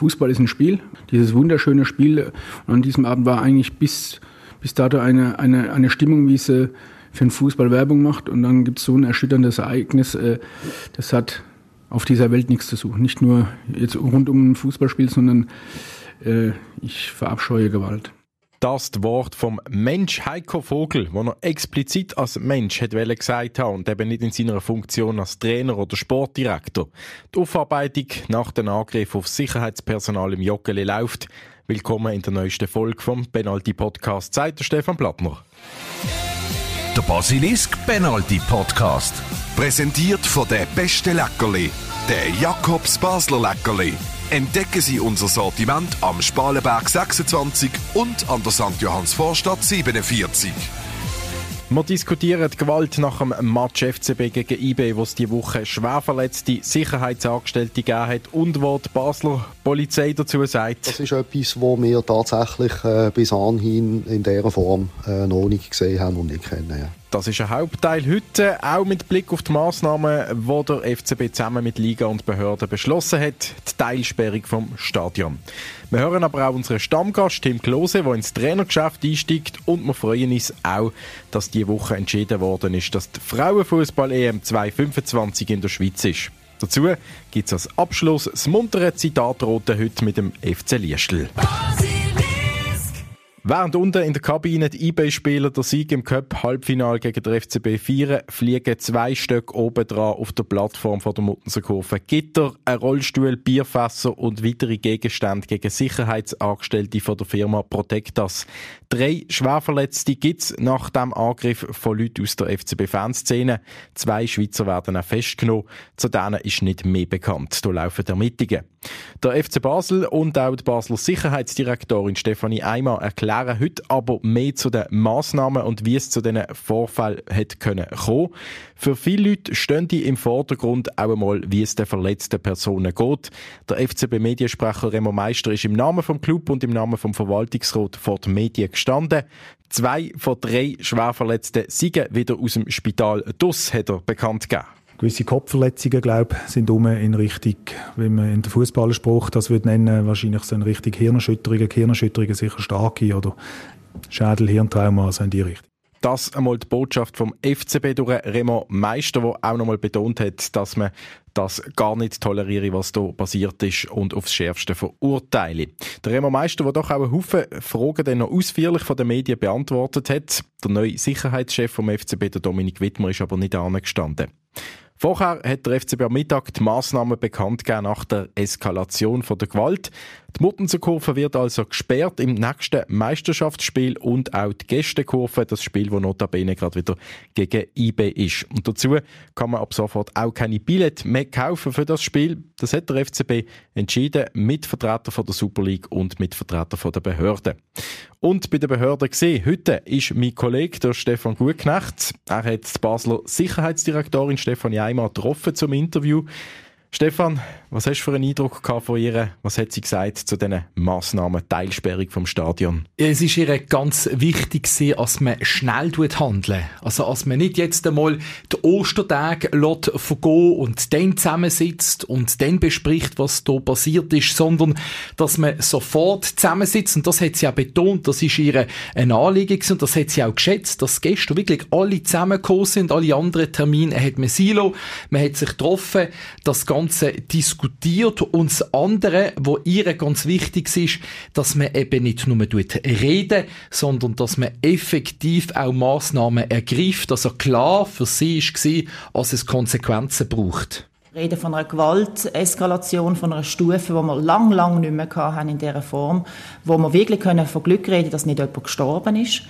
Fußball ist ein Spiel, dieses wunderschöne Spiel. Und an diesem Abend war eigentlich bis, bis dato eine, eine, eine Stimmung, wie sie für den Fußball Werbung macht. Und dann gibt es so ein erschütterndes Ereignis, äh, das hat auf dieser Welt nichts zu suchen. Nicht nur jetzt rund um ein Fußballspiel, sondern äh, ich verabscheue Gewalt. Das Wort vom Mensch Heiko Vogel, wo er explizit als Mensch hat gesagt hat und eben nicht in seiner Funktion als Trainer oder Sportdirektor. Die Aufarbeitung nach dem Angriff auf Sicherheitspersonal im Joggeli läuft. Willkommen in der neuesten Folge vom Penalty Podcast, sagt Stefan Plattner. Der Basilisk Penalty Podcast. Präsentiert von der beste Leckerli, der Jakobs Basler Leckerli. Entdecken Sie unser Sortiment am Spalenberg 26 und an der St. Johanns Vorstadt 47. Wir diskutieren die Gewalt nach dem Match FCB gegen IB, wo es diese Woche schwer verletzte Sicherheitsangestellte gegeben hat und wo die Basler Polizei dazu sagt. Das ist etwas, was wir tatsächlich äh, bis anhin in dieser Form äh, noch nicht gesehen haben und nicht kennen. Ja. Das ist ein Hauptteil heute, auch mit Blick auf die Massnahmen, die der FCB zusammen mit Liga und Behörden beschlossen hat, die Teilsperrung vom Stadion. Wir hören aber auch unseren Stammgast Tim Klose, der ins Trainergeschäft einsteigt und wir freuen uns auch, dass diese Woche entschieden worden ist, dass die Frauenfußball-EM 2025 in der Schweiz ist. Dazu gibt es als Abschluss das muntere Zitat heute mit dem FC Liestl. Während unten in der Kabine die eBay-Spieler der Sieg im Cup-Halbfinal gegen den FCB feiern, fliegen zwei Stück oben dran auf der Plattform von der Muttenserkurve Gitter, ein Rollstuhl, Bierfässer und weitere Gegenstände gegen Sicherheitsangestellte von der Firma Protectas. Drei Schwerverletzte gibt es nach dem Angriff von Leuten aus der FCB-Fanszene. Zwei Schweizer werden auch festgenommen. Zu denen ist nicht mehr bekannt. Da laufen Ermittlungen. Der FC Basel und auch die Basler Sicherheitsdirektorin Stefanie Eimer erklären heute aber mehr zu den Massnahmen und wie es zu diesen Vorfällen hätte kommen können. Für viele Leute stehen die im Vordergrund auch einmal, wie es den verletzten Personen geht. Der FCB-Mediensprecher Remo Meister ist im Namen vom Club und im Namen vom Verwaltungsrat vor den Medien gestanden. Zwei von drei Schwerverletzten sind wieder aus dem Spital DUS, hat er bekannt gegeben gewisse Kopfverletzungen, glaube sind um in Richtung, wie man in der Fußballerspruch das würde nennen, wahrscheinlich so in Richtung Hirnerschütterungen, Hirnerschütterungen sicher starke oder Schädel, Hirntrauma, also in die Richtung. Das einmal die Botschaft vom FCB durch Remo Meister, der auch nochmal betont hat, dass man das gar nicht toleriere, was da passiert ist und aufs Schärfste verurteile. Der Remo Meister, der doch auch einen Haufen Fragen dann noch ausführlich von den Medien beantwortet hat. Der neue Sicherheitschef vom FCB, der Dominik Wittmer, ist aber nicht angestanden. Vorher hat der FCB am Mittag die Massnahmen bekannt gegeben nach der Eskalation von der Gewalt. Die Muttenserkurve wird also gesperrt im nächsten Meisterschaftsspiel und auch die Gästekurve, das Spiel, das notabene gerade wieder gegen IB ist. Und dazu kann man ab sofort auch keine Billette mehr kaufen für das Spiel. Das hat der FCB entschieden mit Vertretern von der Super League und mit Vertretern von der Behörden. Und bei den Behörden gesehen, heute ist mein Kollege, der Stefan Gutknecht, er hat die Basler Sicherheitsdirektorin Stefanie Eimer getroffen zum Interview. Stefan, was hast du für einen Eindruck von ihr? Was hat sie gesagt zu diesen Massnahmen, Teilsperrung vom Stadion? Es ist ihr ganz wichtig dass man schnell handeln Also, als man nicht jetzt einmal die Ostertage vergehen und dann zusammensitzt und dann bespricht, was da passiert ist, sondern dass man sofort zusammensitzt. Und das hat sie auch betont, das ist ihr ein Anliegen und das hat sie auch geschätzt, dass gestern wirklich alle zusammengekommen sind, alle anderen Termine hat man Silo, man hat sich getroffen, das Ganze Ganze diskutiert. Und das andere, wo ihr ganz wichtig ist, dass man eben nicht nur reden, sondern dass man effektiv auch Massnahmen ergreift. Also klar für sie war, dass es Konsequenzen braucht. Reden von einer Gewalteskalation, von einer Stufe, die wir lang, lang nicht mehr hatten in dieser Form, wo wir wirklich können von Glück reden dass nicht jemand gestorben ist.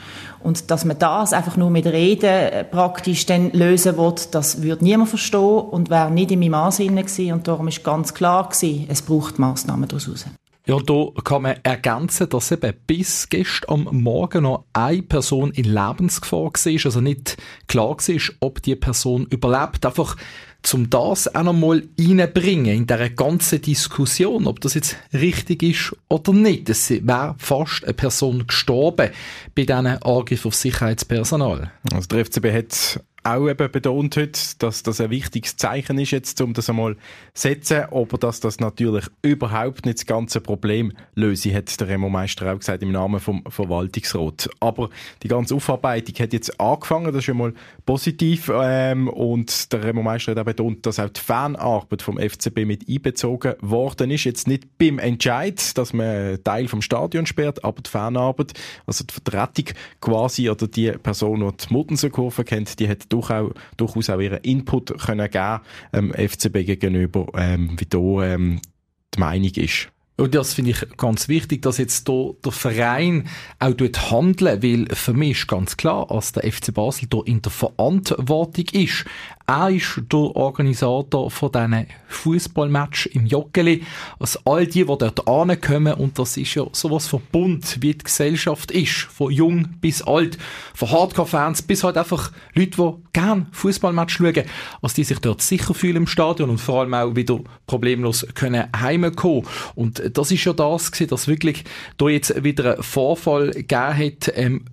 Und dass man das einfach nur mit Reden äh, praktisch dann lösen will, das würde niemand verstehen und wäre nicht in meinem Ansinnen gewesen. Und darum ist ganz klar gewesen, es braucht Massnahmen daraus. Ja, da kann man ergänzen, dass eben bis gestern am Morgen noch eine Person in Lebensgefahr war, also nicht klar war, ob die Person überlebt. Einfach zum das auch nochmal reinbringen in dieser ganzen Diskussion, ob das jetzt richtig ist oder nicht. Es wäre fast eine Person gestorben bei diesen Angriffen auf Sicherheitspersonal. Also der FCB hat auch eben betont heute, dass das ein wichtiges Zeichen ist jetzt, um das einmal zu setzen, aber dass das natürlich überhaupt nicht das ganze Problem löse, hat der Remo Meister auch gesagt im Namen vom Verwaltungsrat. Aber die ganze Aufarbeitung hat jetzt angefangen, das ist schon mal positiv ähm, und der Remo Meister hat auch betont, dass auch die Fanarbeit vom FCB mit einbezogen worden ist. Jetzt nicht beim Entscheid, dass man Teil vom Stadion sperrt, aber die Fanarbeit, also die Vertretung quasi oder die Person, die die Muttenser-Kurve kennt, die hat durchaus auch ihren Input können geben ähm, FCB gegenüber, ähm, wie da ähm, die Meinung ist. Und das finde ich ganz wichtig, dass jetzt hier der Verein auch dort handeln, weil für mich ist ganz klar, dass der FC Basel hier in der Verantwortung ist. Er ist der Organisator von diesen Fußballmatch im Joggeli. Also all die, die dort ankommen, und das ist ja sowas von bunt, wie die Gesellschaft ist. Von jung bis alt. Von Hardcore-Fans bis halt einfach Leute, die gerne Fußballmatch schauen. Also die sich dort sicher fühlen im Stadion und vor allem auch wieder problemlos können heimkommen. Und das ist ja das gewesen, dass wirklich da jetzt wieder ein Vorfall gegeben hat, ähm,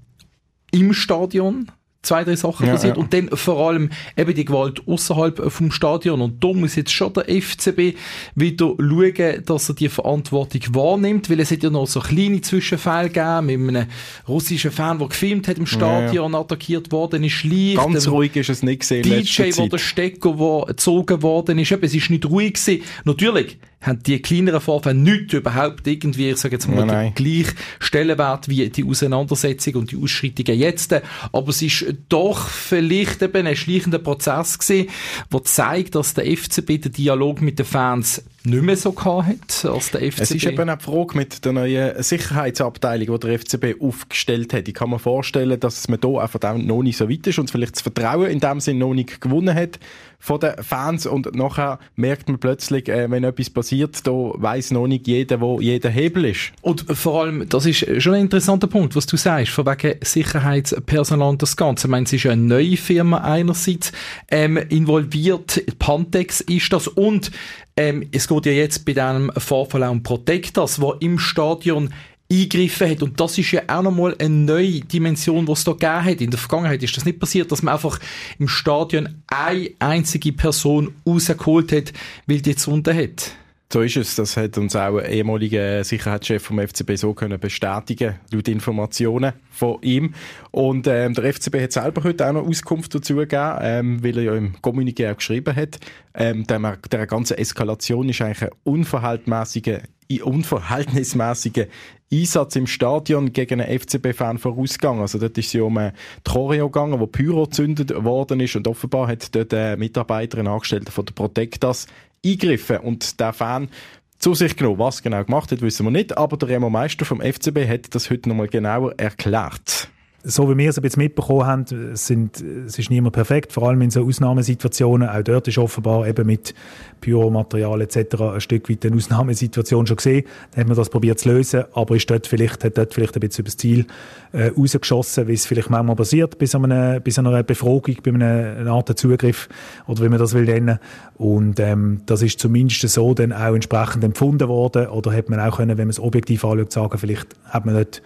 im Stadion, zwei, drei Sachen ja, passiert. Ja. Und dann vor allem eben die Gewalt außerhalb vom Stadion. Und da muss jetzt schon der FCB wieder schauen, dass er die Verantwortung wahrnimmt, weil es hat ja noch so kleine Zwischenfälle gegeben mit einem russischen Fan, der gefilmt hat im Stadion, ja, attackiert worden ist, leicht. Ganz ruhig ist es nicht gesehen. DJ, wo der Stecker, wo gezogen worden ist, eben, es ist nicht ruhig gewesen. Natürlich, haben die kleineren Vorfälle nicht überhaupt irgendwie, ich sage jetzt mal, nein, den gleichen Stellenwert wie die Auseinandersetzung und die Ausschreitungen jetzt. Aber es ist doch vielleicht eben ein schleichender Prozess gewesen, der zeigt, dass der FCB den Dialog mit den Fans nicht mehr so hat als der FCB. Es ist eben die Frage mit der neuen Sicherheitsabteilung, die der FCB aufgestellt hat. Ich kann mir vorstellen, dass man da einfach noch nicht so weit ist und vielleicht das Vertrauen in dem Sinne noch nicht gewonnen hat von den Fans und nachher merkt man plötzlich, äh, wenn etwas passiert, da weiß noch nicht jeder, wo jeder Hebel ist. Und vor allem, das ist schon ein interessanter Punkt, was du sagst, von wegen Sicherheitspersonal und das Ganze. Ich meine, es ist eine neue Firma einerseits ähm, involviert, Pantex ist das und ähm, es geht ja jetzt bei diesem Vorfall auch um Protectors, wo im Stadion eingegriffen hat. Und das ist ja auch nochmal eine neue Dimension, die es da gegeben hat. In der Vergangenheit ist das nicht passiert, dass man einfach im Stadion eine einzige Person rausgeholt hat, weil die jetzt unten hat. So ist es. Das hat uns auch ein ehemaliger Sicherheitschef vom FCB so können bestätigen, laut Informationen von ihm. Und ähm, der FCB hat selber heute auch noch Auskunft dazu gegeben, ähm, weil er ja im Kommuniqué auch geschrieben hat. Ähm, der, der ganzen Eskalation ist eigentlich ein unverhältnismäßiger, unverhältnismäßiger Einsatz im Stadion gegen einen FCB-Fan vorausgegangen. Also dort ist ja um ein Choreo gegangen, wo Pyro gezündet worden ist und offenbar hat dort eine Mitarbeiterin Angestellte von der Protectas eingegriffen und der Fan zu sich genommen. Was genau gemacht hat, wissen wir nicht, aber der Remo Meister vom FCB hat das heute nochmal genauer erklärt so wie wir es ein bisschen mitbekommen haben, sind, es ist niemand perfekt, vor allem in so Ausnahmesituationen. Auch dort ist offenbar eben mit Pyromaterial etc. ein Stück weit eine Ausnahmesituation schon gesehen. Dann hat man das probiert zu lösen, aber ist dort vielleicht, hat dort vielleicht ein bisschen übers Ziel äh, rausgeschossen, wie es vielleicht manchmal passiert, bis an einer, bis an einer Befragung, bei einem, einer Art Zugriff oder wie man das will nennen. Und ähm, das ist zumindest so dann auch entsprechend empfunden worden oder hat man auch können, wenn man es objektiv anschaut, sagen, vielleicht hat man dort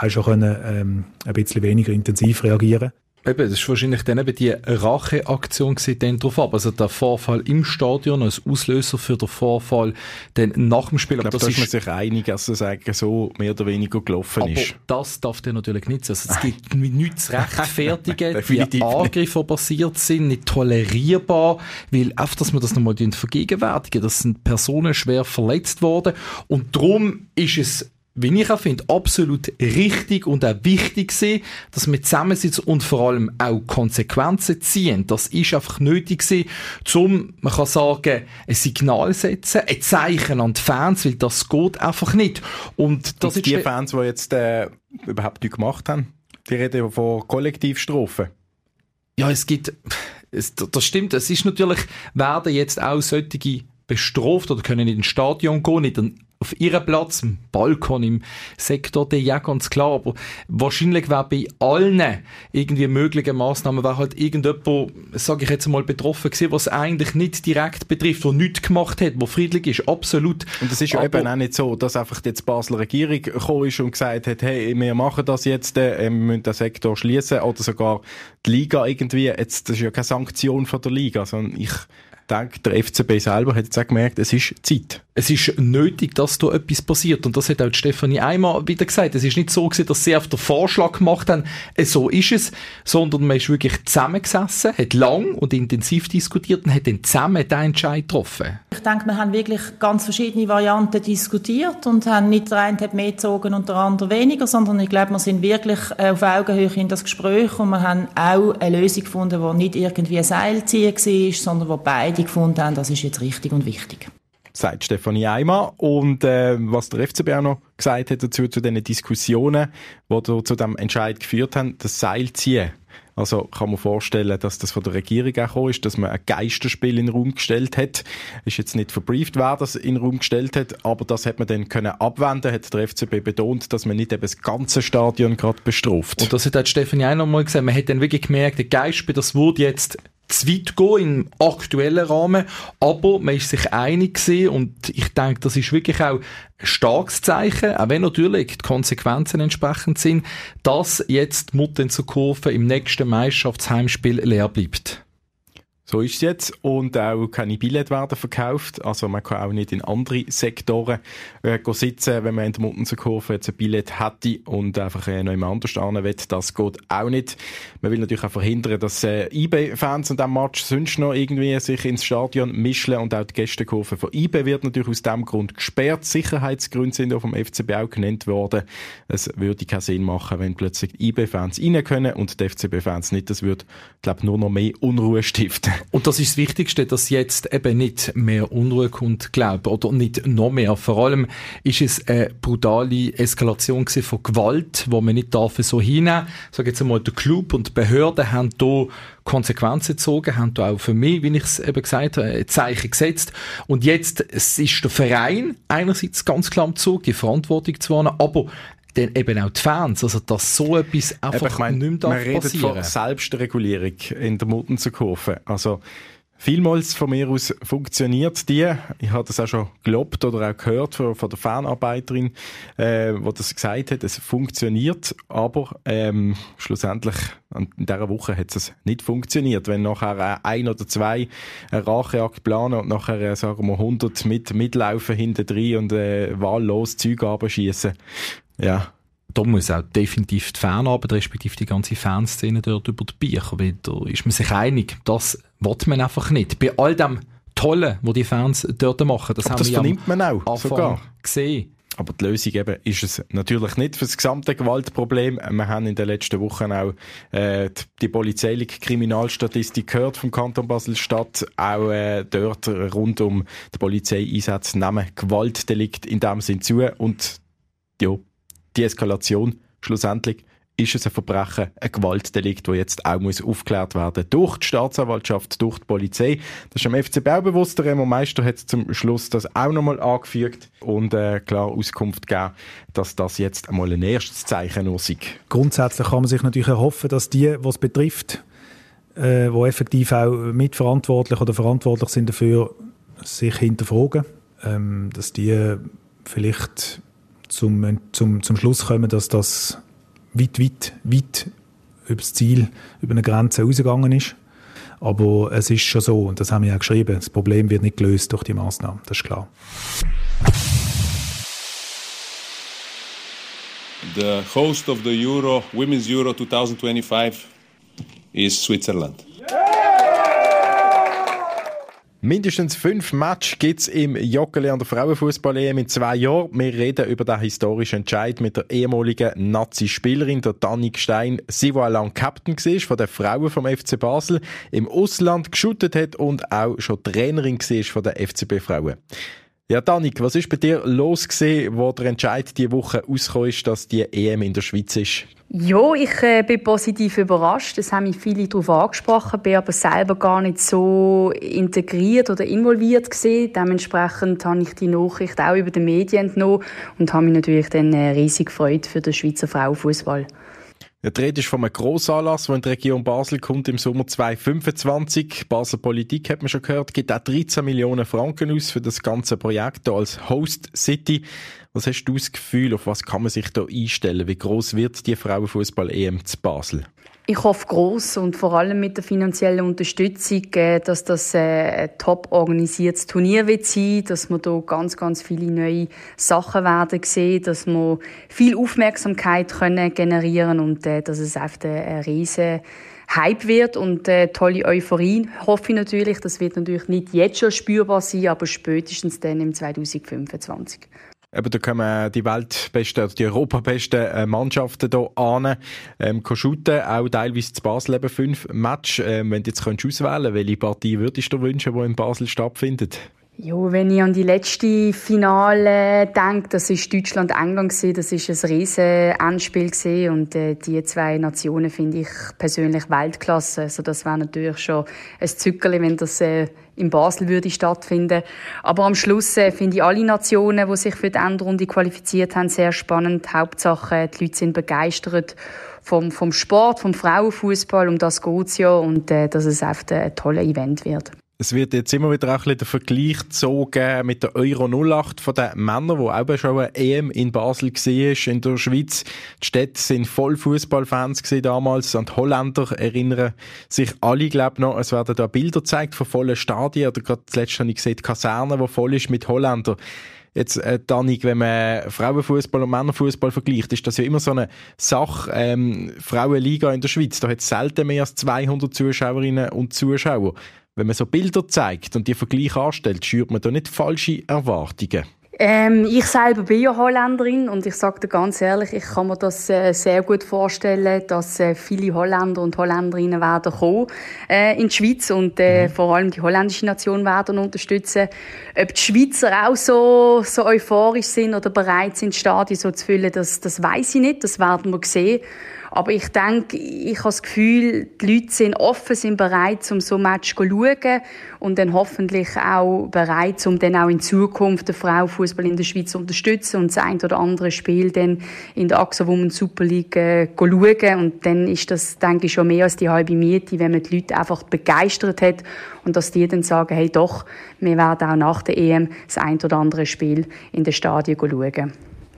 auch schon können, ähm, ein bisschen weniger intensiv reagieren Eben, das ist wahrscheinlich dann eben die Racheaktion dann drauf ab. Also der Vorfall im Stadion als Auslöser für den Vorfall dann nach dem Spiel. Ich glaube, da ist man sich einig, dass es eigentlich so mehr oder weniger gelaufen aber ist. das darf dann natürlich nicht sein. Also es gibt nichts zu rechtfertigen. die Angriffe, die passiert sind, nicht tolerierbar, weil einfach, dass wir das nochmal vergegenwärtigen, das sind Personen schwer verletzt worden und darum ist es wie ich auch finde, absolut richtig und auch wichtig gewesen, dass wir zusammensitzen und vor allem auch Konsequenzen ziehen. Das ist einfach nötig gewesen, um, man kann sagen, ein Signal setzen, ein Zeichen an die Fans, weil das geht einfach nicht. Und das und die Fans, die jetzt äh, überhaupt nichts gemacht haben, die reden von Kollektivstrafen. Ja, es gibt, es, das stimmt, es ist natürlich, werden jetzt auch solche bestraft oder können in ein Stadion gehen, nicht auf ihrem Platz, im Balkon, im Sektor D, ja ganz klar, aber wahrscheinlich wäre bei allen irgendwie möglichen Massnahmen, wäre halt irgendjemand, sage ich jetzt mal, betroffen gewesen, was eigentlich nicht direkt betrifft, der nichts gemacht hat, wo friedlich ist, absolut. Und es ist ja eben auch nicht so, dass einfach jetzt die Basler Regierung gekommen ist und gesagt hat, hey, wir machen das jetzt, äh, wir müssen den Sektor schließen oder sogar die Liga irgendwie, jetzt, das ist ja keine Sanktion von der Liga, sondern ich denke, der FCB selber hat jetzt auch gemerkt, es ist Zeit. Es ist nötig, dass da etwas passiert. Und das hat auch Stefanie einmal wieder gesagt. Es ist nicht so gewesen, dass sie auf den Vorschlag gemacht haben, äh, so ist es, sondern man ist wirklich zusammengesessen, hat lang und intensiv diskutiert und hat dann zusammen den Entscheid getroffen. Ich denke, wir haben wirklich ganz verschiedene Varianten diskutiert und haben nicht der eine hat mehr gezogen und der andere weniger, sondern ich glaube, wir sind wirklich äh, auf Augenhöhe in das Gespräch und wir haben auch eine Lösung gefunden, die nicht irgendwie ein Seilziehen war, sondern wo beide gefunden haben, das ist jetzt richtig und wichtig sagt Stefanie Eimer. Und äh, was der FCB auch noch gesagt hat dazu, zu diesen Diskussionen, die zu dem Entscheid geführt haben, das Seilziehen. Also kann man vorstellen, dass das von der Regierung auch ist, dass man ein Geisterspiel in den Raum gestellt hat. Ist jetzt nicht verbrieft, wer das in den Raum gestellt hat, aber das hat man dann können abwenden, hat der FCB betont, dass man nicht eben das ganze Stadion gerade bestraft. Und das hat Stefanie auch noch mal gesagt, man hat dann wirklich gemerkt, der Geistspiel, das wurde jetzt zu weit gehen im aktuellen Rahmen, aber man ist sich einig gewesen und ich denke, das ist wirklich auch ein starkes Zeichen, auch wenn natürlich die Konsequenzen entsprechend sind, dass jetzt Mutten zur Kurve im nächsten Meisterschaftsheimspiel leer bleibt. So ist es jetzt. Und auch keine Billette werden verkauft. Also man kann auch nicht in andere Sektoren äh, sitzen, wenn man in der Muttenserkurve jetzt ein Billett hätte und einfach äh, noch jemand anders stehen will. Das geht auch nicht. Man will natürlich auch verhindern, dass äh, IB-Fans an diesem Match sonst noch irgendwie sich ins Stadion mischen und auch die Gästekurve von IB wird natürlich aus diesem Grund gesperrt. Sicherheitsgründe sind auch vom FCB auch genannt worden. Es würde keinen Sinn machen, wenn plötzlich IB-Fans rein können und die FCB-Fans nicht. Das würde, glaube nur noch mehr Unruhe stiften. Und das ist das Wichtigste, dass jetzt eben nicht mehr Unruhe kommt, glaube oder nicht noch mehr. Vor allem ist es eine brutale Eskalation von Gewalt, wo man nicht darf so hinnehmen. Sag jetzt einmal, der Club und die Behörden haben hier Konsequenzen gezogen, haben da auch für mich, wie ich es eben gesagt habe, Zeichen gesetzt. Und jetzt es ist der Verein einerseits ganz klar am Zug, die Verantwortung zu wahren, aber dann eben auch die Fans, also dass so etwas einfach ich mein, nicht mehr Man redet von Selbstregulierung in der Muttenserkurve. Also Vielmals von mir aus funktioniert die. Ich habe das auch schon gelobt oder auch gehört von, von der Fanarbeiterin, äh, wo das gesagt hat. Es funktioniert, aber ähm, schlussendlich in dieser Woche hat es nicht funktioniert. Wenn nachher ein oder zwei eine Rachejagd planen und nachher, äh, sagen wir, 100 mit mitlaufen hinten drin und äh, wahllos Zeug abschießen, ja, da muss auch definitiv die Fanarbeit, respektive die ganze Fanszene dort über die Bücher, weil da ist man sich einig, das will man einfach nicht. Bei all dem Tollen, was die Fans dort machen, das Aber haben das wir vernimmt man auch, Anfang sogar. gesehen. Aber die Lösung eben ist es natürlich nicht für das gesamte Gewaltproblem. Wir haben in den letzten Wochen auch äh, die polizeiliche Kriminalstatistik gehört vom Kanton Basel-Stadt. Auch äh, dort rund um die Polizeieinsätze nehmen Gewaltdelikt in dem Sinn zu. Und ja, die Eskalation schlussendlich ist es ein Verbrechen, ein Gewaltdelikt, das jetzt auch muss aufgeklärt werden durch die Staatsanwaltschaft, durch die Polizei. Das ist am FCB auch bewusst. Der Remo Meister hat zum Schluss das auch nochmal angefügt und äh, klar Auskunft gegeben, dass das jetzt einmal ein erstes Zeichen ist. Grundsätzlich kann man sich natürlich erhoffen, dass die, was betrifft, äh, wo effektiv auch mitverantwortlich oder verantwortlich sind dafür, sich hinterfragen, ähm, dass die vielleicht zum, zum, zum Schluss kommen, dass das weit, weit, weit über das Ziel, über eine Grenze rausgegangen ist. Aber es ist schon so, und das haben wir ja geschrieben, das Problem wird nicht gelöst durch die Maßnahmen, das ist klar. The host of the Euro, Women's Euro 2025 is Switzerland. Mindestens fünf Matches gibt es im Joggeli an der Frauenfußball-EM in zwei Jahren. Wir reden über den historischen Entscheid mit der ehemaligen Nazi-Spielerin, der Danik Stein, sie, die lang Captain war von den Frauen vom FC Basel, im Ausland geschuttet hat und auch schon Trainerin war von den FCB-Frauen. Ja, Danik, was ist bei dir los gewesen, wo der Entscheid diese Woche rausgekommen ist, dass die EM in der Schweiz ist? Ja, ich äh, bin positiv überrascht. Es haben mich viele darauf angesprochen, bin aber selber gar nicht so integriert oder involviert gesehen. Dementsprechend habe ich die Nachricht auch über die Medien entnommen und habe mich natürlich dann äh, riesig gefreut für den Schweizer Frauenfußball. Der Rede ist von einem Grossanlass, der in die Region Basel kommt im Sommer 2025. Basel Politik, hat man schon gehört, gibt auch 13 Millionen Franken aus für das ganze Projekt hier als Host City. Was hast du das Gefühl, auf was kann man sich da einstellen? Wie groß wird die Frauenfußball-EM zu Basel? Ich hoffe groß und vor allem mit der finanziellen Unterstützung, äh, dass das äh, ein top organisiertes Turnier wird sein, dass wir da ganz, ganz viele neue Sachen werden sehen, dass wir viel Aufmerksamkeit können generieren und äh, dass es einfach ein riesen Hype wird und äh, tolle Euphorie hoffe ich natürlich. Das wird natürlich nicht jetzt schon spürbar sein, aber spätestens dann im 2025. Eben, da kommen die weltbesten, die europabesten äh, Mannschaften hier an, ähm, shooten, auch teilweise zu Basel eben fünf Match. Ähm, wenn du jetzt könntest auswählen welche Partie würdest du wünschen, die in Basel stattfindet? Ja, wenn ich an die letzte Finale denke, das ist Deutschland-England das ist ein riesen gewesen und äh, die zwei Nationen finde ich persönlich Weltklasse. Also das wäre natürlich schon ein Zückerli, wenn das äh, in Basel würde stattfinden. Aber am Schluss äh, finde ich alle Nationen, die sich für die Endrunde qualifiziert haben, sehr spannend. Hauptsache, die Leute sind begeistert vom, vom Sport, vom Frauenfußball, um das geht es ja und äh, dass es einfach ein tolles Event wird. Es wird jetzt immer wieder auch ein bisschen der Vergleich gezogen mit der Euro 08 von den Männern, wo auch schon eine EM in Basel war, in der Schweiz. Die Städte sind voll Fußballfans damals. An die Holländer erinnern sich alle, glaube ich, noch. Es werden da Bilder gezeigt von vollen Stadien. Oder gerade zuletzt habe ich gesehen, die Kaserne, die voll ist mit Holländern. Jetzt, äh, Danik, wenn man Frauenfußball und Männerfußball vergleicht, ist das ja immer so eine Sache. Ähm, Frauenliga in der Schweiz, da hat es selten mehr als 200 Zuschauerinnen und Zuschauer wenn man so Bilder zeigt und die Vergleich anstellt, schürt man da nicht falsche Erwartungen? Ähm, ich selber bin ja Holländerin und ich sage dir ganz ehrlich, ich kann mir das äh, sehr gut vorstellen, dass äh, viele Holländer und Holländerinnen werden kommen äh, in die Schweiz und äh, mhm. vor allem die holländische Nation werden unterstützen. Ob die Schweizer auch so, so euphorisch sind oder bereit sind, Stadien so zu füllen, das, das weiß ich nicht, das werden wir sehen. Aber ich denke, ich habe das Gefühl, die Leute sind offen, sind bereit, um so ein Match zu schauen und dann hoffentlich auch bereit, um dann auch in Zukunft den Frauenfußball in der Schweiz zu unterstützen und das ein oder andere Spiel dann in der AXA Women Super League äh, schauen. Und dann ist das, denke ich, schon mehr als die halbe Miete, wenn man die Leute einfach begeistert hat und dass die dann sagen, hey doch, wir werden auch nach der EM das ein oder andere Spiel in den Stadien schauen.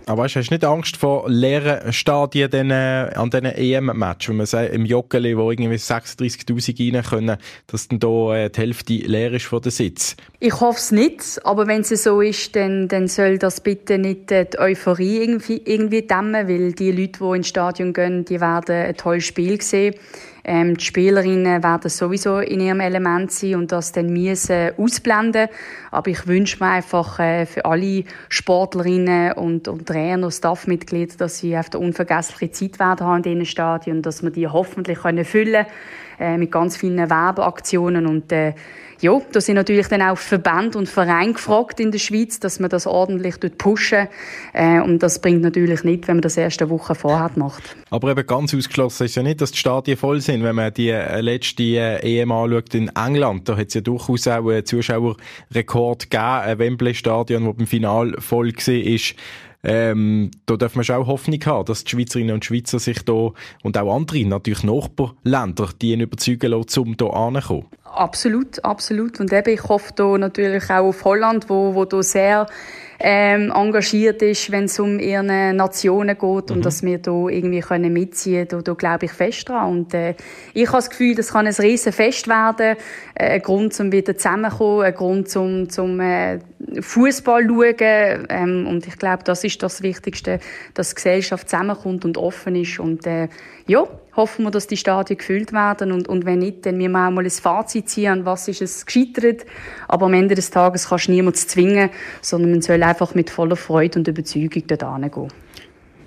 Aber hast du nicht Angst vor leeren Stadien den, äh, an diesen EM-Match, wenn man sagt, im Joggeli, wo irgendwie 36'000 rein können, dass dann da äh, die Hälfte leer ist von der Sitz? Ich hoffe es nicht, aber wenn es so ist, dann, dann soll das bitte nicht äh, die Euphorie irgendwie, irgendwie dämmen, weil die Leute, die ins Stadion gehen, die werden ein tolles Spiel sehen. Ähm, die Spielerinnen werden sowieso in ihrem Element sein und das dann müssen ausblenden. Aber ich wünsche mir einfach äh, für alle Sportlerinnen und, und Trainer, Staffmitglieder, dass sie auf der unvergessliche Zeit werden haben in diesen Stadien, dass wir die hoffentlich können füllen äh, mit ganz vielen Werbeaktionen und äh, ja, da sind natürlich dann auch Verbände und Vereine gefragt in der Schweiz, dass man das ordentlich pushen äh, und das bringt natürlich nicht, wenn man das erste Woche vorher macht. Aber eben ganz ausgeschlossen ist ja nicht, dass die Stadien voll sind. Wenn man die äh, letzte äh, EM anschaut in England, da hat es ja durchaus auch einen Zuschauerrekord gegeben, ein Wembley-Stadion, das beim Final voll war. Ähm, da darf man schon auch Hoffnung haben, dass die Schweizerinnen und Schweizer sich da und auch andere, natürlich Nachbarländer, die ihn überzeugen lassen, um hier anzukommen. Absolut, absolut. Und eben, ich hoffe da natürlich auch auf Holland, wo, wo da sehr ähm, engagiert ist, wenn es um ihre Nationen geht mhm. und dass wir da irgendwie können mitziehen können. Da, da glaube ich fest dran. Und äh, ich habe das Gefühl, das kann ein riesen Fest werden. Äh, ein Grund, um wieder zusammenzukommen, ein Grund, zum, zum äh, Fußball schauen. Ähm, und ich glaube, das ist das Wichtigste, dass die Gesellschaft zusammenkommt und offen ist. Und äh, ja, hoffen wir, dass die Stadien gefüllt werden und, und wenn nicht, dann müssen wir auch mal ein Fazit ziehen, was ist es gescheitert. Aber am Ende des Tages kannst du niemanden zwingen, sondern man soll einfach mit voller Freude und Überzeugung dort hingehen.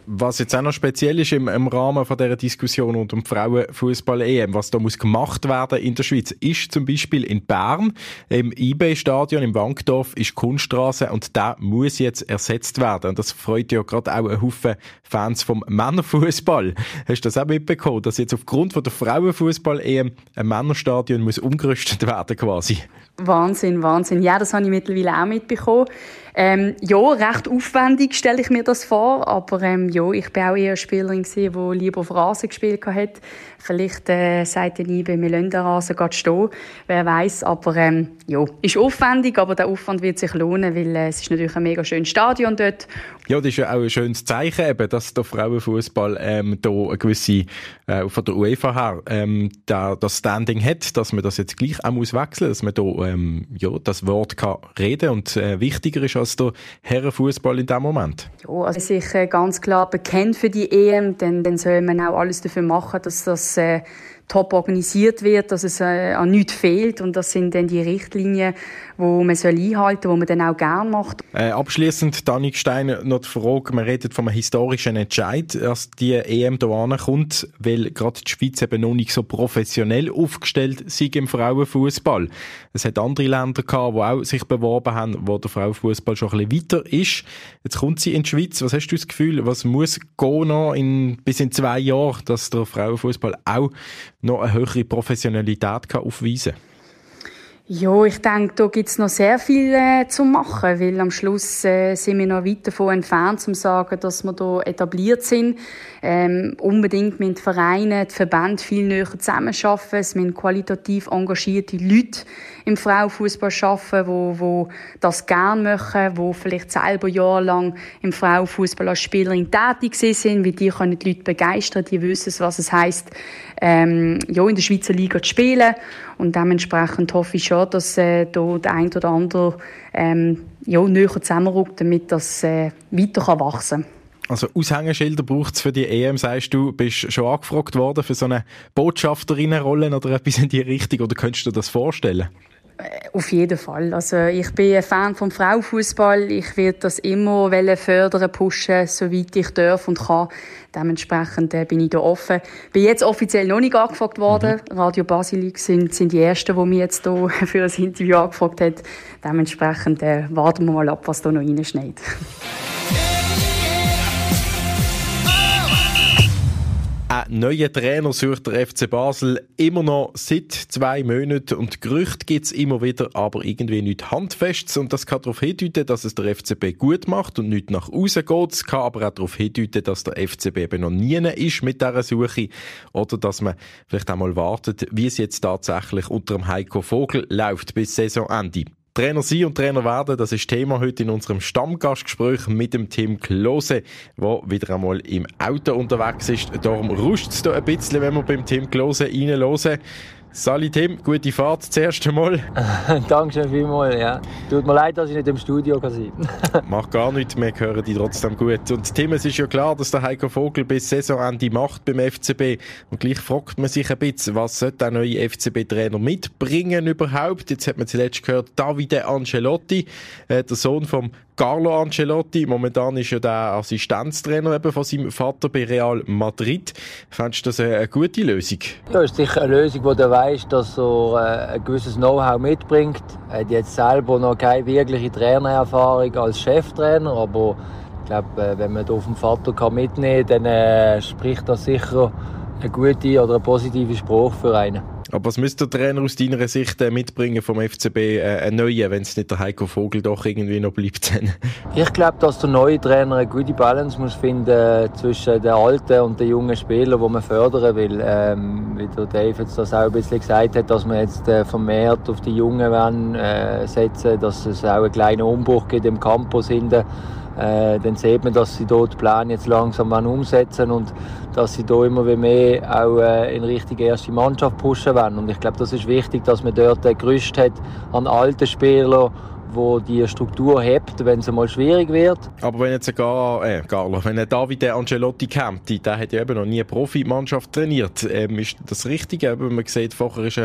Was jetzt auch noch speziell ist im, im Rahmen von dieser Diskussion rund um Frauenfußball-EM, was da muss gemacht werden in der Schweiz, ist zum Beispiel in Bern im IB-Stadion im Wankdorf ist Kunststraße und der muss jetzt ersetzt werden. Und das freut ja gerade auch einen Haufen Fans vom Männerfußball. Hast du das auch mitbekommen, dass jetzt aufgrund von der Frauenfußball-EM ein Männerstadion muss umgerüstet werden quasi? Wahnsinn, Wahnsinn. Ja, das habe ich mittlerweile auch mitbekommen. Ähm, ja, recht aufwendig stelle ich mir das vor, aber ähm, ja, ich bin auch eher Spielerin gewesen, die lieber auf Rasen gespielt hat. Vielleicht äh, sagt ihr nie, bei mir den Rasen geht stehen, wer weiß. Aber ähm, ja, ist aufwendig, aber der Aufwand wird sich lohnen, weil äh, es ist natürlich ein mega schönes Stadion dort. Ja, das ist ja auch ein schönes Zeichen, eben, dass der Frauenfußball ähm, da eine gewisse äh, von der UEFA her ähm, da, das Standing hat, dass man das jetzt gleich auch muss wechseln, dass man da ähm, ja das Wort kann reden und äh, wichtiger ist als der Herrenfußball in dem Moment? Ja, also sich ganz klar bekennt für die EM, dann, dann soll man auch alles dafür machen, dass das äh, top organisiert wird, dass es äh, an nichts fehlt und das sind dann die Richtlinien, wo man soll einhalten soll, wo man dann auch gerne macht. Äh, abschließend, Danik Steiner, noch die Frage, man redet von einem historischen Entscheid, dass die EM hier kommt, weil gerade die Schweiz eben noch nicht so professionell aufgestellt ist im Frauenfußball. Es hat andere Länder gehabt, die auch sich beworben haben, wo der Frauenfußball schon ein bisschen weiter ist. Jetzt kommt sie in die Schweiz. Was hast du das Gefühl, was muss gehen noch in, bis in zwei Jahren, dass der Frauenfußball auch noch eine höhere Professionalität aufweisen kann? Ja, ich denke, da gibt's noch sehr viel äh, zu machen, weil am Schluss äh, sind wir noch weit davon entfernt, zu sagen, dass wir da etabliert sind. Ähm, unbedingt mit Vereinen, die Verbände viel näher zusammenarbeiten. Es müssen qualitativ engagierte Leute im Frauenfußball arbeiten, wo, wo das gerne machen, wo vielleicht selber jahrelang im Frauenfußball als Spielerin tätig sind, weil die können die Leute begeistern, die wissen, was es heißt, ähm, ja, in der Schweizer Liga zu spielen. Und dementsprechend hoffe ich schon, dass äh, da der ein oder andere ähm, ja, näher zusammenrückt, damit das äh, weiter kann wachsen kann. Also Aushängeschilder braucht es für die EM, sagst du, bist schon angefragt worden für so eine Botschafterinnenrolle oder etwas in die Richtung oder könntest du dir das vorstellen? Äh, auf jeden Fall. Also ich bin ein Fan vom Frauenfußball. Ich werde das immer fördern, pushen, soweit ich darf und kann. Dementsprechend äh, bin ich da offen. Bin jetzt offiziell noch nicht angefragt worden. Mhm. Radio Basilik sind, sind die ersten, die mich jetzt hier für ein Interview angefragt haben. Dementsprechend äh, warten wir mal ab, was da noch reinschneit. Ein neuer Trainer sucht der FC Basel immer noch seit zwei Monaten und Gerüchte gibt es immer wieder, aber irgendwie nicht handfest. Und das kann darauf hindeuten, dass es der FCB gut macht und nicht nach außen geht. Es kann aber auch darauf hindeuten, dass der FCB eben noch nie ist mit dieser Suche oder dass man vielleicht einmal wartet, wie es jetzt tatsächlich unter dem Heiko Vogel läuft bis Saisonende. Trainer sein und Trainer werden, das ist Thema heute in unserem Stammgastgespräch mit dem Tim Klose, der wieder einmal im Auto unterwegs ist. Darum ruscht es da ein bisschen, wenn wir beim Tim Klose reinhören. Sali Tim, gute Fahrt das erste Mal. Dankeschön vielmals, ja. Tut mir leid, dass ich nicht im Studio sein kann. Macht gar nichts, wir hören dich trotzdem gut. Und Tim, es ist ja klar, dass der Heiko Vogel bis Saisonende macht beim FCB. Und gleich fragt man sich ein bisschen, was sollte der neue FCB-Trainer mitbringen überhaupt? Jetzt hat man zuletzt gehört, Davide Ancelotti, äh, der Sohn vom Carlo Ancelotti, momentan ist ja der Assistenztrainer eben von seinem Vater bei Real Madrid. Findest du das eine gute Lösung? Ja, ist sicher eine Lösung, wo du weißt, dass er äh, ein gewisses Know-how mitbringt. Er hat jetzt selber noch keine wirkliche Trainererfahrung als Cheftrainer, aber ich glaube, äh, wenn man da auf den Vater mitnehmen kann, dann äh, spricht das sicher eine gute oder eine positive Spruch für einen. Aber was müsste der Trainer aus deiner Sicht äh, mitbringen vom FCB, äh, einen neuen, wenn es nicht der Heiko Vogel doch irgendwie noch bleibt? ich glaube, dass der neue Trainer eine gute Balance muss finden äh, zwischen den alten und den jungen Spielern, die man fördern will. Ähm, wie der Dave jetzt das auch ein bisschen gesagt hat, dass man jetzt äh, vermehrt auf die Jungen wollen, äh, setzen, dass es auch einen kleinen Umbruch gibt im Campus hinten äh, dann sieht man, dass sie dort den Plan jetzt langsam umsetzen und dass sie da immer mehr auch äh, in Richtung erste Mannschaft pushen wollen. Und ich glaube, das ist wichtig, dass man dort ein Gerüst hat an alten Spielern, wo die Struktur hebt, wenn es mal schwierig wird. Aber wenn jetzt gar, äh, Carlo, wenn ein David Angelotti kämpft, der hat ja eben noch nie eine Profimannschaft trainiert, ähm, ist das Richtige? Eben, man sieht, vorher ist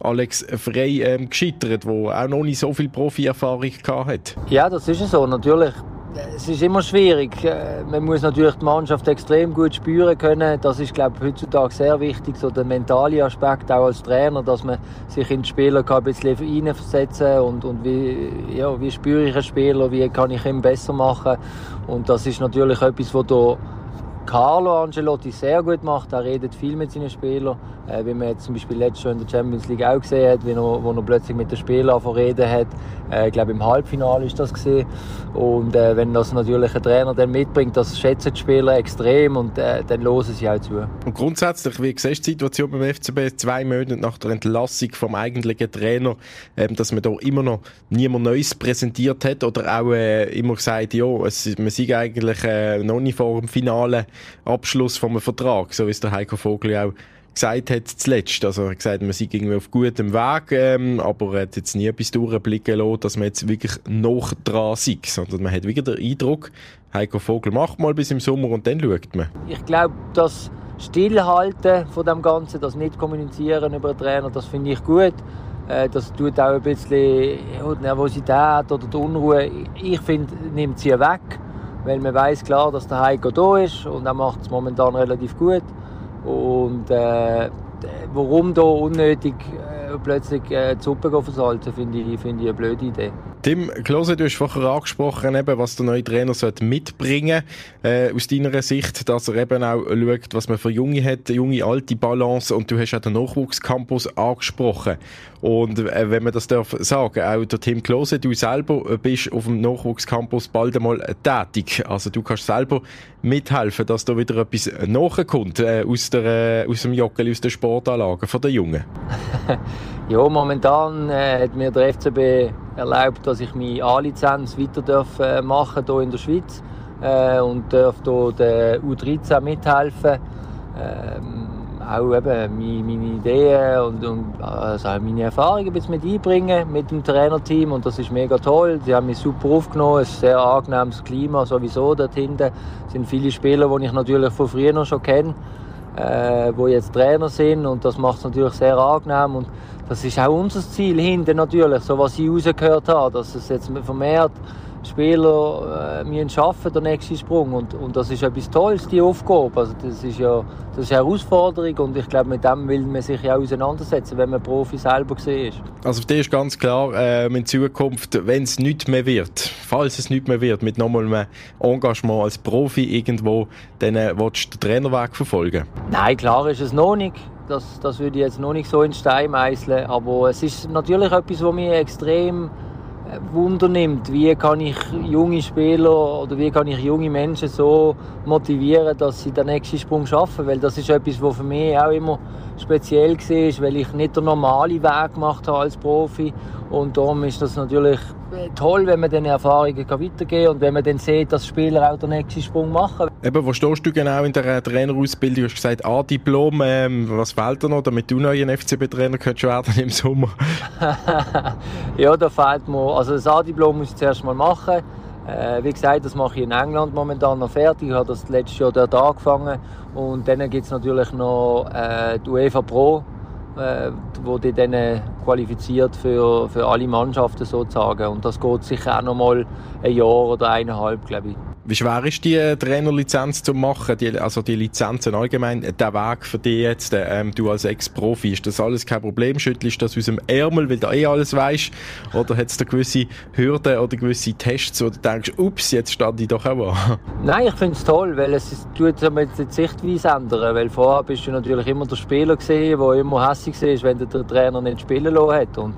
Alex Frey ähm, gescheitert, der auch noch nicht so viel Profi-Erfahrung hat. Ja, das ist so. Natürlich es ist immer schwierig. Äh, man muss natürlich die Mannschaft extrem gut spüren können. Das ist, glaube ich, heutzutage sehr wichtig, so der mentale Aspekt auch als Trainer, dass man sich in die Spieler ein bisschen hineinversetzen und, und wie, ja, wie spüre ich einen Spieler, wie kann ich ihn besser machen. Und das ist natürlich etwas, was da Carlo Ancelotti sehr gut macht. Er redet viel mit seinen Spielern. Äh, wie man jetzt zum Beispiel letztes Jahr in der Champions League auch gesehen hat, wie er, wo er plötzlich mit den Spielern reden hat. Äh, ich glaube, im Halbfinale ist das gesehen. Und äh, wenn das natürlich ein Trainer dann mitbringt, das schätzen die Spieler extrem und dann hören sie auch zu. Und grundsätzlich, wie siehst du die Situation beim FCB zwei Monate nach der Entlassung vom eigentlichen Trainer, ähm, dass man da immer noch niemand Neues präsentiert hat oder auch immer gesagt, ja, es, man sei eigentlich noch nicht vor dem finalen Abschluss vom Vertrag, so wie es der Heiko Vogel auch gesagt hat zuletzt. Also er hat gesagt, man sei irgendwie auf gutem Weg, ähm, aber er hat jetzt nie etwas durchblicken lassen, dass man jetzt wirklich noch dran sei, sondern man hat wirklich den Eindruck, Heiko Vogel macht mal bis im Sommer und dann schaut man. Ich glaube, das Stillhalten von dem Ganzen, das nicht kommunizieren über den Trainer, das finde ich gut. Äh, das tut auch ein bisschen die Nervosität oder die Unruhe. Ich finde, nimmt sie weg, weil man weiß klar, dass der Heiko da ist und er macht es momentan relativ gut. Und äh, warum da unnötig äh, plötzlich äh, die Suppe versalzen, finde ich, find ich eine blöde Idee. Tim Klose, du hast vorher angesprochen, eben, was der neue Trainer sollte mitbringen äh, aus deiner Sicht, dass er eben auch schaut, was man für Junge hat, junge, alte Balance und du hast auch den Nachwuchscampus angesprochen. Und äh, wenn man das darf sagen, auch der Tim Klose, du selber bist auf dem Nachwuchscampus bald einmal tätig. Also du kannst selber mithelfen, dass da wieder etwas nachkommt äh, aus, der, äh, aus dem Joggeli, aus der Sportanlage von den Jungen. ja, momentan äh, hat mir der FCB erlaubt, dass ich meine A-Lizenz weiter darf, äh, machen hier in der Schweiz äh, und darf hier der U13 mithelfen. Ähm, auch eben meine, meine Ideen und, und also meine Erfahrungen ein mit einbringen mit dem Trainerteam und das ist mega toll. Sie haben mich super aufgenommen, es ist ein sehr angenehmes Klima sowieso dort hinten. Es sind viele Spieler, die ich natürlich von früher noch schon kenne, äh, die jetzt Trainer sind und das macht es natürlich sehr angenehm und das ist auch unser Ziel hinten natürlich, so was ich rausgehört habe, dass es jetzt vermehrt Spieler äh, müssen schaffen, der nächste Sprung. Und, und das ist etwas Tolles, die Aufgabe. Also das ist ja das ist eine Herausforderung und ich glaube, mit dem will man sich ja auseinandersetzen, wenn man Profi selber gesehen ist. Also für dich ist ganz klar, äh, in Zukunft, wenn es nicht mehr wird, falls es nicht mehr wird, mit nochmal einem Engagement als Profi irgendwo, dann äh, willst du den Trainerweg verfolgen? Nein, klar ist es noch nicht. Das, das würde ich jetzt noch nicht so in Stein meißeln, aber es ist natürlich etwas, was mich extrem Wunder nimmt. Wie kann ich junge Spieler oder wie kann ich junge Menschen so motivieren, dass sie den nächsten Sprung schaffen? Weil das ist etwas, was für mich auch immer speziell war, weil ich nicht den normalen Weg gemacht habe als Profi. Und darum ist das natürlich toll, wenn man diese Erfahrungen weitergeben kann und wenn man dann sieht, dass Spieler auch den nächsten Sprung machen. Eben, wo stehst du genau in der Trainerausbildung? Du hast gesagt, A-Diplom, ähm, was fehlt dir noch, damit du neuen FCB-Trainer werden im Sommer? ja, da fehlt mir, also das A-Diplom muss ich zuerst mal machen. Äh, wie gesagt, das mache ich in England momentan noch fertig. Ich habe das letztes Jahr dort angefangen. Und dann gibt es natürlich noch äh, die UEFA Pro äh, wo die dann äh, qualifiziert für, für alle Mannschaften sozusagen. Und das geht sicher auch noch mal ein Jahr oder eineinhalb, glaube ich. Wie schwer ist die Trainerlizenz zu machen? Die, also die Lizenzen allgemein, der Weg für dich jetzt, ähm, du als Ex-Profi, ist das alles kein Problem? Schüttelst du das aus dem Ärmel, weil du eh alles weißt? Oder hat es da gewisse Hürden oder gewisse Tests, wo du denkst, ups, jetzt stand ich doch auch an? Nein, ich finde es toll, weil es ist, tut die Sichtweise ändern. Weil vorher bist du natürlich immer der Spieler gesehen, der immer hässlich war, wenn der Trainer nicht spielen lassen hat. Und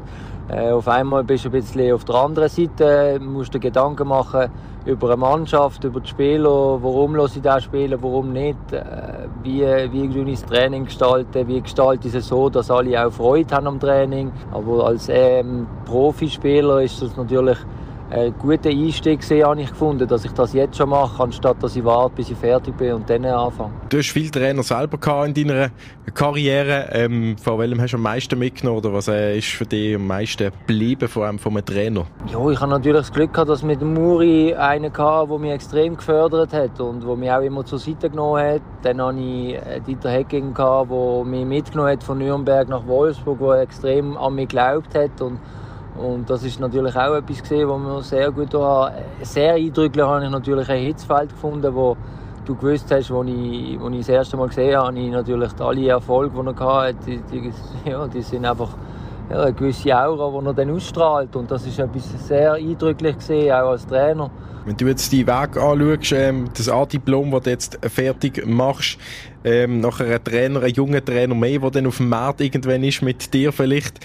äh, auf einmal bist du ein bisschen auf der anderen Seite, musst dir Gedanken machen, über eine Mannschaft, über die Spieler, warum lasse ich das spielen, warum nicht, äh, wie, wie ich das Training gestalten, wie gestalte ich es so, dass alle auch Freude haben am Training. Aber als ähm, Profispieler ist das natürlich einen guten Einstieg gesehen, habe ich gefunden, dass ich das jetzt schon mache, anstatt dass ich warte, bis ich fertig bin und dann anfange. Du hast viele Trainer selber in deiner Karriere. Ähm, von welchem hast du am meisten mitgenommen oder was äh, ist für dich am meisten geblieben von einem, von einem Trainer? Ja, ich habe natürlich das Glück gehabt, dass mit Muri einen hatte, der mich extrem gefördert hat und der mich auch immer zur Seite genommen hat. Dann hatte ich äh, Dieter Hecking, der mich mitgenommen hat von Nürnberg nach Wolfsburg, der extrem an mich geglaubt hat und Und das ist natürlich auch etwas gesehen, was mir sehr gut da Sehr eindrücklich habe ich natürlich ein Hitzfeld gefunden, wo du gewusst hast, als ich, als ich das erste Mal gesehen habe, habe ich natürlich alle Erfolge, die er hatte, die, die, ja, die sind einfach ja, eine gewisse Aura, die er dann ausstrahlt. Und das ist etwas sehr eindrücklich gesehen, auch als Trainer. Wenn du jetzt die Weg anschaust, ähm, das A-Diplom, das du jetzt fertig machst, ähm, nachher ein Trainer, ein junger Trainer mehr, der dann auf dem Markt irgendwann ist mit dir vielleicht,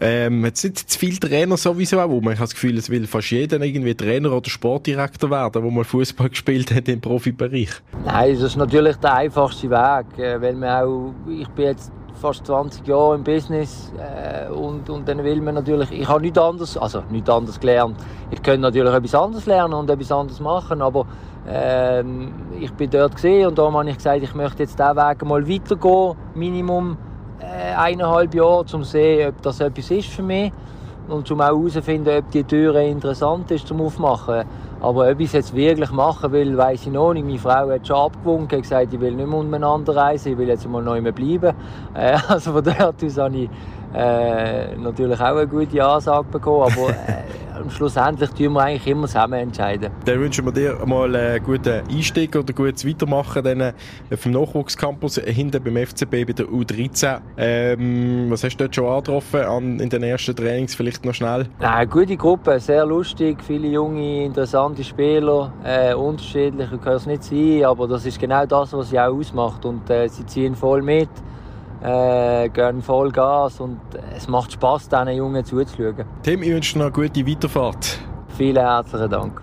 ähm, jetzt sind zu viele Trainer sowieso auch rum. Ich das Gefühl, es will fast jeder irgendwie Trainer oder Sportdirektor werden, der mal Fußball gespielt hat im Profibereich. Nein, das ist natürlich der einfachste Weg, äh, weil man auch, ich bin jetzt fast 20 Jahre im Business äh, und, und dann will man natürlich, ich habe nichts anderes, also nichts anderes gelernt. Ich könnte natürlich etwas anderes lernen und etwas anderes machen, aber ähm, ich bin dort gesehen und darum habe ich gesagt, ich möchte jetzt diesen Weg mal weitergehen, Minimum äh, eineinhalb Jahre, um zu sehen, ob das etwas ist für mich und um auch herauszufinden, ob die Tür interessant ist zum Aufmachen. Aber ob ich es jetzt wirklich machen will, weiß ich noch nicht. Meine Frau hat schon abgewunken, hat gesagt, ich will nicht mehr umeinander reisen, ich will jetzt mal neu bleiben. Äh, also von dort aus habe ich äh, natürlich auch eine gute Ansage bekommen, aber äh, schlussendlich tun wir eigentlich immer zusammen entscheiden. Dann wünschen wir dir mal einen guten Einstieg oder gutes Weitermachen dann äh, vom Nachwuchscampus hinten beim FCB bei der U13. Ähm, was hast du dort schon angetroffen an, in den ersten Trainings? Vielleicht noch schnell? Eine gute Gruppe, sehr lustig, viele junge, interessante Spieler, äh, unterschiedlich, kann es nicht sein, aber das ist genau das, was sie auch ausmacht und äh, sie ziehen voll mit äh, gehen voll Gas und es macht Spaß, diesen Jungen zuzuschauen. Tim, ich wünsche dir noch eine gute Weiterfahrt. Vielen herzlichen Dank.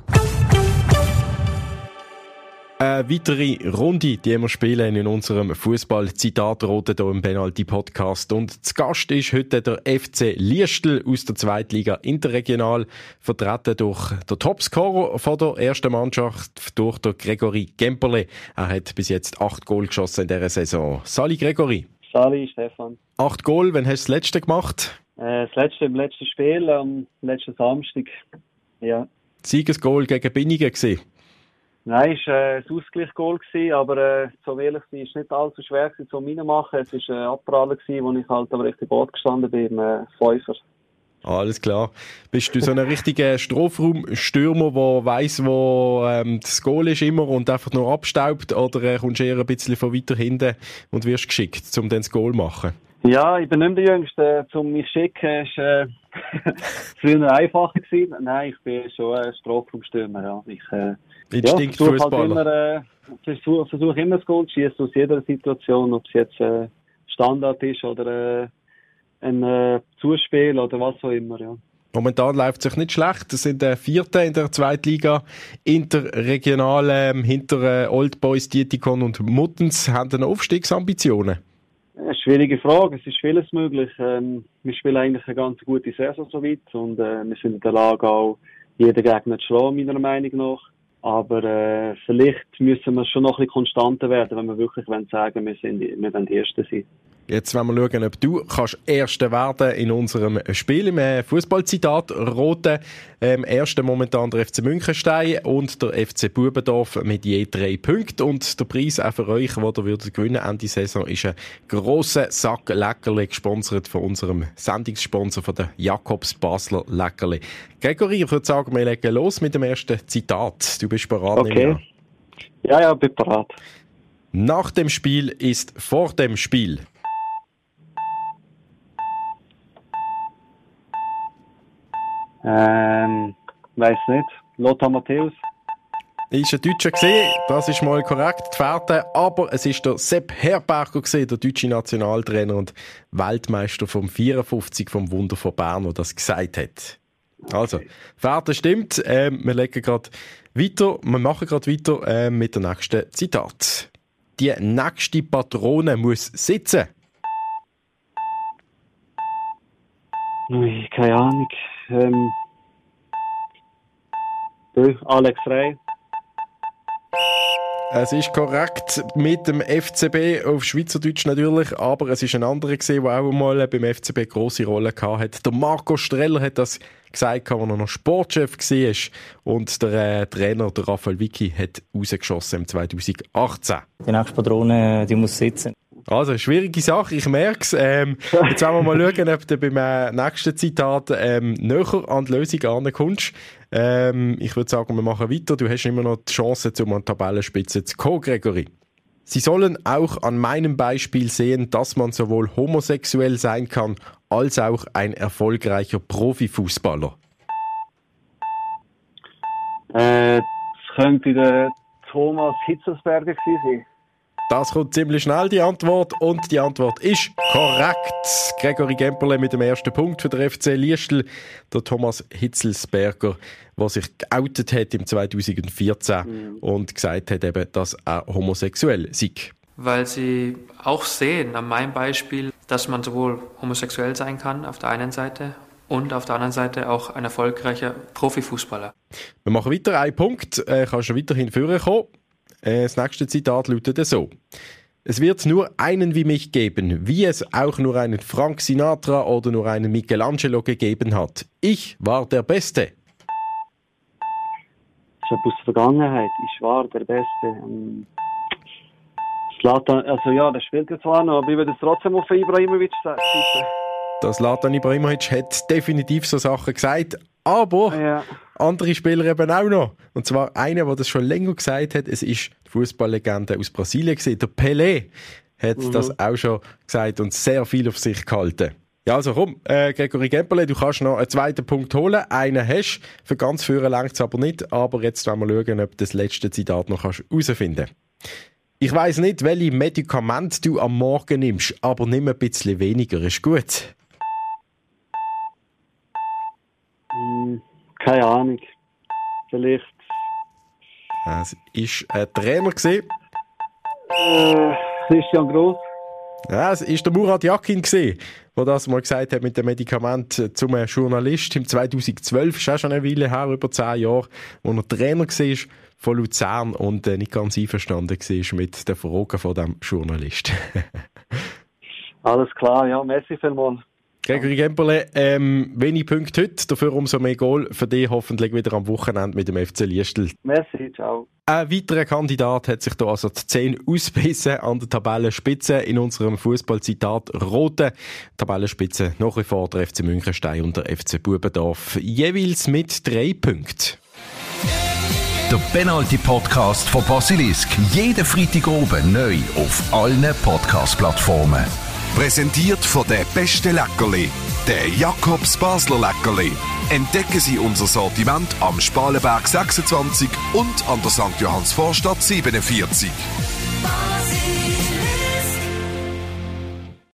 Eine weitere Runde, die wir spielen in unserem Fußball-Zitatrote hier im Penalty-Podcast. Und zu Gast ist heute der FC Liestel aus der Zweitliga Interregional, vertreten durch den Topscorer von der ersten Mannschaft, durch den Gregory Gemperle. Er hat bis jetzt acht Goal geschossen in dieser Saison. Sali Gregory. Sali, Stefan. Acht Goal, wann hast du das letzte gemacht? Äh, das letzte im letzten Spiel, am letzten Samstag. Ja. Siegesgoal gegen Binnigen gesehen? Nein, es war äh, ein Ausgleichsgoal, aber äh, so ehrlich sein, es nicht allzu schwer zu machen. Es war ein Abpraller, wo ich halt am richtigen Boot gestanden bin, im äh, Fünfer. Alles klar. Bist du so ein richtiger Strafraumstürmer, der weiss, wo ähm, das Goal ist immer und einfach nur abstaubt, oder äh, kommst du eher ein bisschen von weiter hinten und wirst geschickt, um dann das Goal zu machen? Ja, ich bin nicht der Jüngste. Um mich schicken, war äh, früher einfacher. Gewesen. Nein, ich bin schon ein Strafraumstürmer. Ja. Ich, äh, Instinktfußballer. Ja, versuche halt äh, versuch immer das Goal zu schießen aus jeder Situation, ob es jetzt äh, Standard ist oder äh, ein äh, Zuspiel oder was auch immer, ja. Momentan läuft es sich nicht schlecht. Das sind der äh, Vierte in der Zweitliga. Interregional ähm, hinter äh, Old Boys, Dietikon und Muttens haben dann Aufstiegsambitionen. Eine schwierige Frage. Es ist vieles möglich. Ähm, wir spielen eigentlich eine ganz gute Saison soweit und äh, wir sind in der Lage, auch jeden Gegner zu schlagen, meiner Meinung nach. Aber äh, vielleicht müssen wir schon noch ein bisschen konstanter werden, wenn wir wirklich sagen wir, sind, wir wollen die Ersten sein. Jetzt wollen wir schauen, ob du kannst Erster werden in unserem Spiel im Fußballzitat Rote. Ähm, Erster momentan der FC Münchenstein und der FC Bubendorf mit je drei Punkten. Und der Preis auch für euch, den ihr würdet gewinnen Ende Saison, ist ein grosser Sack Leckerli, gesponsert von unserem Sendungssponsor von der Jakobs Basler Leckerli. Gregory, ich würde sagen, wir legen los mit dem ersten Zitat. Du bist bereit, okay. Ja, ja, bin bereit. Nach dem Spiel ist vor dem Spiel. Ähm, weiß nicht. Lothar Matthäus. Ist ein Deutscher gesehen, das ist mal korrekt, die Fährte, aber es ist der Sepp Herberger gesehen, der deutsche Nationaltrainer und Weltmeister vom 54 vom Wunder von Bern, der das gesagt hat. Also, Fährte stimmt, ähm, wir legen gerade weiter, wir machen gerade weiter äh, mit der nächsten Zitat. Die nächste Patrone muss sitzen. Ui, keine Ahnung. Ähm, Alex Frey. Es ist korrekt mit dem FCB auf Schweizerdeutsch natürlich, aber es ist ein anderer gesehen, der auch mal beim FCB eine grosse Rolle gehabt hat. Der Marco Streller hat das gesagt, als er noch Sportchef war und der äh, Trainer, der Raphael Vicky, hat rausgeschossen im 2018. Die nächste Patrone, die muss sitzen. Also, schwierige Sache, ich merke es. Ähm, jetzt wollen wir mal schauen, ob du beim nächsten Zitat ähm, näher an die Lösung ankommst. Ähm, ich würde sagen, wir machen weiter. Du hast immer noch die Chance, um an die Tabellenspitze zu kommen, Gregory. Sie sollen auch an meinem Beispiel sehen, dass man sowohl homosexuell sein kann, als auch ein erfolgreicher Profifußballer. Äh, das könnte der Thomas Hitzelsberger gewesen sein. Das kommt ziemlich schnell, die Antwort. Und die Antwort ist korrekt. Gregory Gemperle mit dem ersten Punkt für den FC Liestl. Der Thomas Hitzelsberger, der sich geoutet hat im 2014 mhm. und gesagt hat, eben, dass er homosexuell sei. Weil sie auch sehen, an meinem Beispiel, dass man sowohl homosexuell sein kann auf der einen Seite und auf der anderen Seite auch ein erfolgreicher Profifußballer. Wir machen weiter. Ein Punkt. Äh, kannst du weiterhin führen kommen. Äh, das nächste Zitat lautet so. Es wird nur einen wie mich geben, wie es auch nur einen Frank Sinatra oder nur einen Michelangelo gegeben hat. Ich war der Beste. Das ist aus der Vergangenheit. Ich war der Beste. Ähm, Zlatan, also ja, das spielt jetzt zwar noch, aber ich würde es trotzdem auf Ibrahimovic sagen. Das Latan Ibrahimovic hat definitiv so Sachen gesagt, aber ja. Andere Spieler eben auch noch. Und zwar einer, der das schon länger gesagt hat, es ist die Fußballlegende aus Brasilien gewesen. Der Pelé hat mhm. das auch schon gesagt und sehr viel auf sich gehalten. Ja, also komm, äh, Gregory Gemperle, du kannst noch einen zweiten Punkt holen. Einen hast Für ganz führen längt es aber nicht. Aber jetzt wollen wir schauen, ob du das letzte Zitat noch herausfinden kannst. Ich weiß nicht, welche Medikamente du am Morgen nimmst, aber nimm ein bisschen weniger, ist gut. Hm, keine Ahnung. Vielleicht. Es war ein Trainer. Äh, Christian Gross. Ja, es war der Murat Yakin, der das mal gesagt hat mit dem Medikament zum Journalist im 2012. ist auch schon eine Weile her, über zehn Jahre, wo er Trainer war von Luzern und äh, nicht ganz einverstanden war mit den Fragen von dem Journalist. Alles klar, ja, merci vielmals. Gregory Gemperle, ähm, wenig Punkte heute, dafür umso mehr Goal für dich hoffentlich wieder am Wochenende mit dem FC Liestel. Merci, ciao. Ein weiterer Kandidat hat sich da also die 10 ausbissen an der Tabellenspitze in unserem Fußballzitat Rote. Tabellenspitze nach wie vor der FC Münchenstein und der FC Bubendorf, jeweils mit drei Punkten. Der Penalty-Podcast von Basilisk. Jeden Freitag oben neu auf allen Podcast-Plattformen. Präsentiert von der beste Leckerli, der Jakobs Basler Leckerli. Entdecken Sie unser Sortiment am Spalenberg 26 und an der St. Johanns Vorstadt 47.